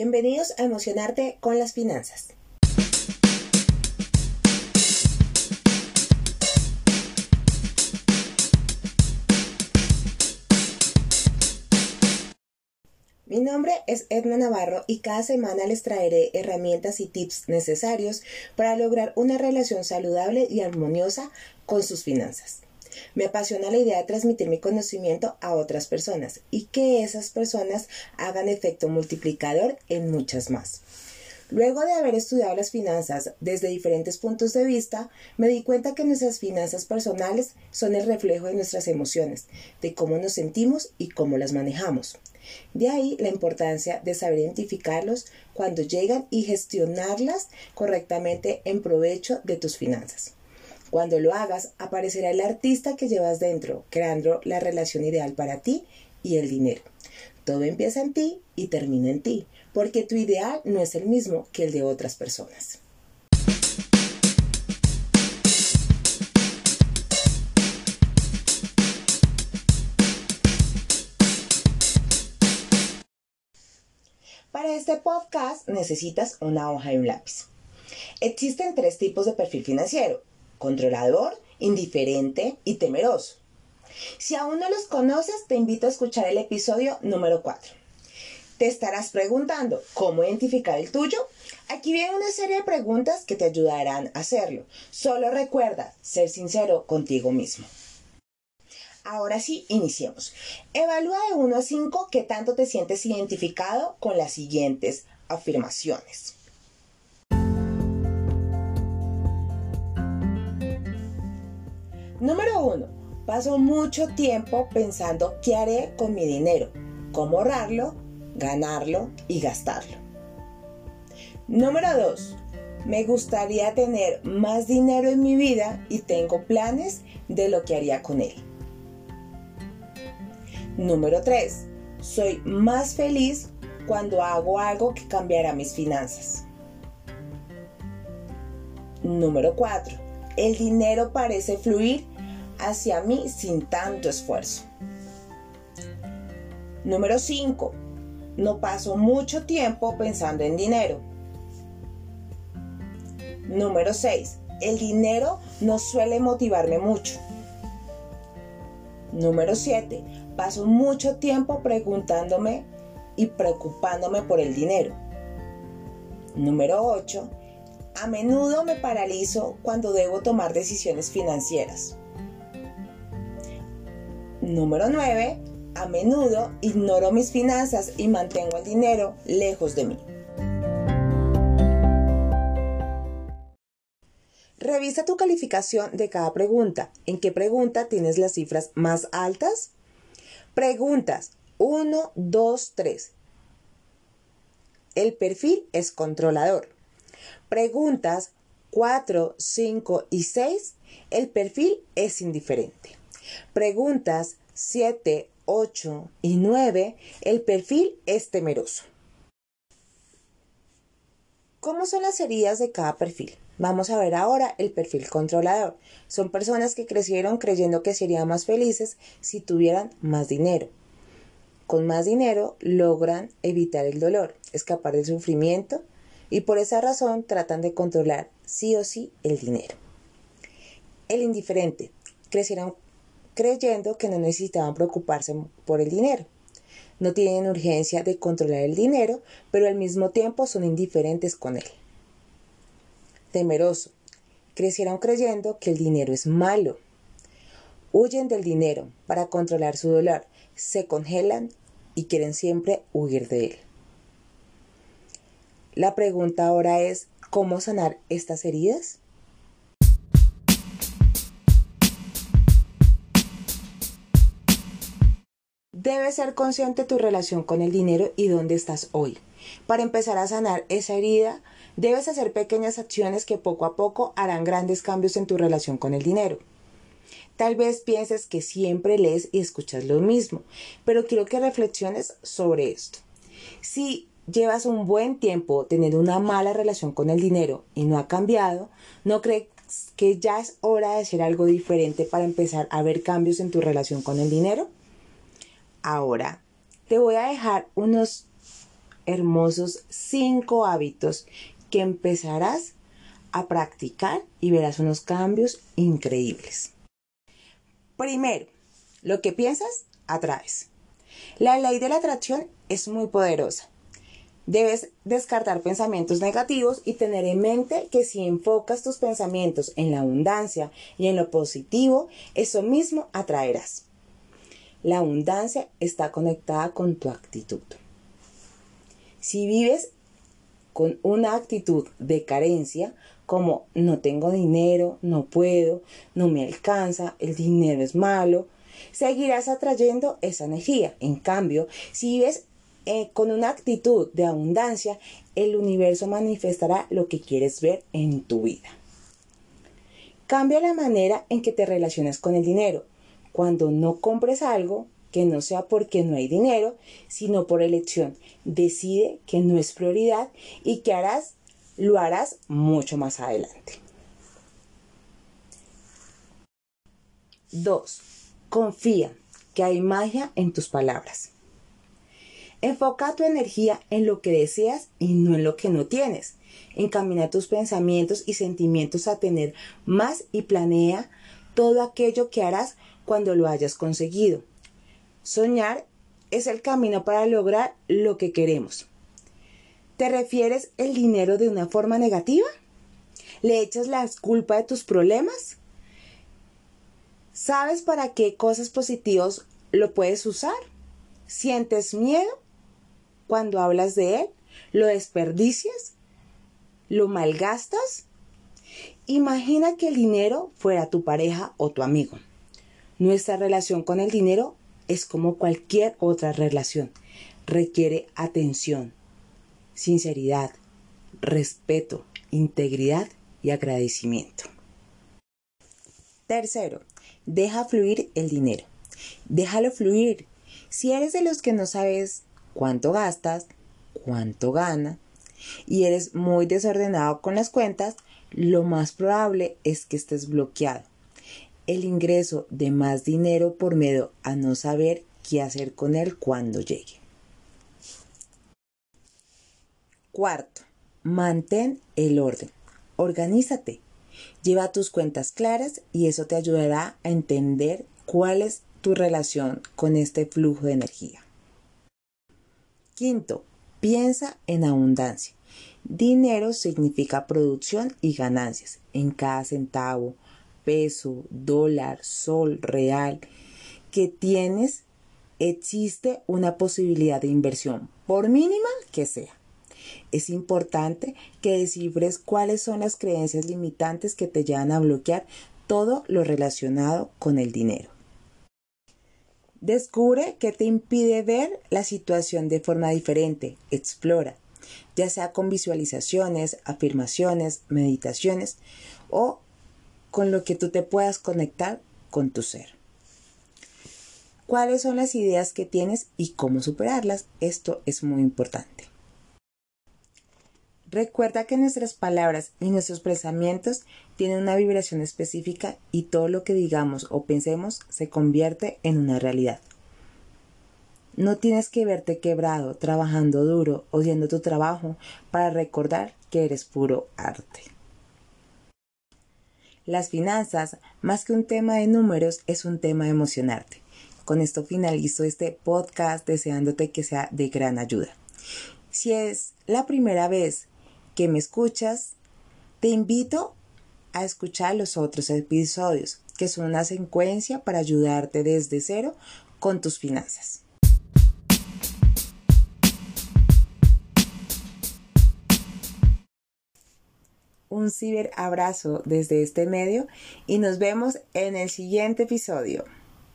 Bienvenidos a Emocionarte con las Finanzas. Mi nombre es Edna Navarro y cada semana les traeré herramientas y tips necesarios para lograr una relación saludable y armoniosa con sus finanzas. Me apasiona la idea de transmitir mi conocimiento a otras personas y que esas personas hagan efecto multiplicador en muchas más. Luego de haber estudiado las finanzas desde diferentes puntos de vista, me di cuenta que nuestras finanzas personales son el reflejo de nuestras emociones, de cómo nos sentimos y cómo las manejamos. De ahí la importancia de saber identificarlos cuando llegan y gestionarlas correctamente en provecho de tus finanzas. Cuando lo hagas, aparecerá el artista que llevas dentro, creando la relación ideal para ti y el dinero. Todo empieza en ti y termina en ti, porque tu ideal no es el mismo que el de otras personas. Para este podcast necesitas una hoja y un lápiz. Existen tres tipos de perfil financiero, controlador, indiferente y temeroso. Si aún no los conoces, te invito a escuchar el episodio número 4. Te estarás preguntando cómo identificar el tuyo. Aquí viene una serie de preguntas que te ayudarán a hacerlo. Solo recuerda ser sincero contigo mismo. Ahora sí, iniciemos. Evalúa de 1 a 5 qué tanto te sientes identificado con las siguientes afirmaciones. Número 1. Paso mucho tiempo pensando qué haré con mi dinero, cómo ahorrarlo, ganarlo y gastarlo. Número 2. Me gustaría tener más dinero en mi vida y tengo planes de lo que haría con él. Número 3. Soy más feliz cuando hago algo que cambiará mis finanzas. Número 4 el dinero parece fluir hacia mí sin tanto esfuerzo. Número 5. No paso mucho tiempo pensando en dinero. Número 6. El dinero no suele motivarme mucho. Número 7. Paso mucho tiempo preguntándome y preocupándome por el dinero. Número 8. A menudo me paralizo cuando debo tomar decisiones financieras. Número 9. A menudo ignoro mis finanzas y mantengo el dinero lejos de mí. Revisa tu calificación de cada pregunta. ¿En qué pregunta tienes las cifras más altas? Preguntas 1, 2, 3. El perfil es controlador. Preguntas 4, 5 y 6, el perfil es indiferente. Preguntas 7, 8 y 9, el perfil es temeroso. ¿Cómo son las heridas de cada perfil? Vamos a ver ahora el perfil controlador. Son personas que crecieron creyendo que serían más felices si tuvieran más dinero. Con más dinero logran evitar el dolor, escapar del sufrimiento, y por esa razón tratan de controlar sí o sí el dinero. El indiferente crecieron creyendo que no necesitaban preocuparse por el dinero. No tienen urgencia de controlar el dinero, pero al mismo tiempo son indiferentes con él. Temeroso. Crecieron creyendo que el dinero es malo. Huyen del dinero para controlar su dolor, se congelan y quieren siempre huir de él. La pregunta ahora es, ¿cómo sanar estas heridas? Debes ser consciente de tu relación con el dinero y dónde estás hoy. Para empezar a sanar esa herida, debes hacer pequeñas acciones que poco a poco harán grandes cambios en tu relación con el dinero. Tal vez pienses que siempre lees y escuchas lo mismo, pero quiero que reflexiones sobre esto. Si llevas un buen tiempo teniendo una mala relación con el dinero y no ha cambiado, ¿no crees que ya es hora de hacer algo diferente para empezar a ver cambios en tu relación con el dinero? Ahora, te voy a dejar unos hermosos cinco hábitos que empezarás a practicar y verás unos cambios increíbles. Primero, lo que piensas, atraes. La ley de la atracción es muy poderosa. Debes descartar pensamientos negativos y tener en mente que si enfocas tus pensamientos en la abundancia y en lo positivo, eso mismo atraerás. La abundancia está conectada con tu actitud. Si vives con una actitud de carencia, como no tengo dinero, no puedo, no me alcanza, el dinero es malo, seguirás atrayendo esa energía. En cambio, si vives eh, con una actitud de abundancia, el universo manifestará lo que quieres ver en tu vida. Cambia la manera en que te relacionas con el dinero. Cuando no compres algo, que no sea porque no hay dinero, sino por elección. Decide que no es prioridad y que harás, lo harás mucho más adelante. 2. Confía que hay magia en tus palabras. Enfoca tu energía en lo que deseas y no en lo que no tienes. Encamina tus pensamientos y sentimientos a tener más y planea todo aquello que harás cuando lo hayas conseguido. Soñar es el camino para lograr lo que queremos. ¿Te refieres el dinero de una forma negativa? ¿Le echas la culpa de tus problemas? ¿Sabes para qué cosas positivas lo puedes usar? ¿Sientes miedo cuando hablas de él? ¿Lo desperdicias? ¿Lo malgastas? Imagina que el dinero fuera tu pareja o tu amigo. Nuestra relación con el dinero es como cualquier otra relación. Requiere atención, sinceridad, respeto, integridad y agradecimiento. Tercero, deja fluir el dinero. Déjalo fluir. Si eres de los que no sabes cuánto gastas, cuánto gana y eres muy desordenado con las cuentas, lo más probable es que estés bloqueado el ingreso de más dinero por miedo a no saber qué hacer con él cuando llegue. Cuarto, mantén el orden. Organízate. Lleva tus cuentas claras y eso te ayudará a entender cuál es tu relación con este flujo de energía. Quinto, piensa en abundancia. Dinero significa producción y ganancias en cada centavo, peso, dólar, sol, real que tienes, existe una posibilidad de inversión, por mínima que sea. Es importante que descifres cuáles son las creencias limitantes que te llevan a bloquear todo lo relacionado con el dinero. Descubre qué te impide ver la situación de forma diferente. Explora, ya sea con visualizaciones, afirmaciones, meditaciones o con lo que tú te puedas conectar con tu ser. ¿Cuáles son las ideas que tienes y cómo superarlas? Esto es muy importante. Recuerda que nuestras palabras y nuestros pensamientos tienen una vibración específica y todo lo que digamos o pensemos se convierte en una realidad. No tienes que verte quebrado, trabajando duro, odiando tu trabajo para recordar que eres puro arte. Las finanzas, más que un tema de números, es un tema de emocionarte. Con esto finalizo este podcast deseándote que sea de gran ayuda. Si es la primera vez que me escuchas, te invito a escuchar los otros episodios, que son una secuencia para ayudarte desde cero con tus finanzas. un ciberabrazo desde este medio y nos vemos en el siguiente episodio.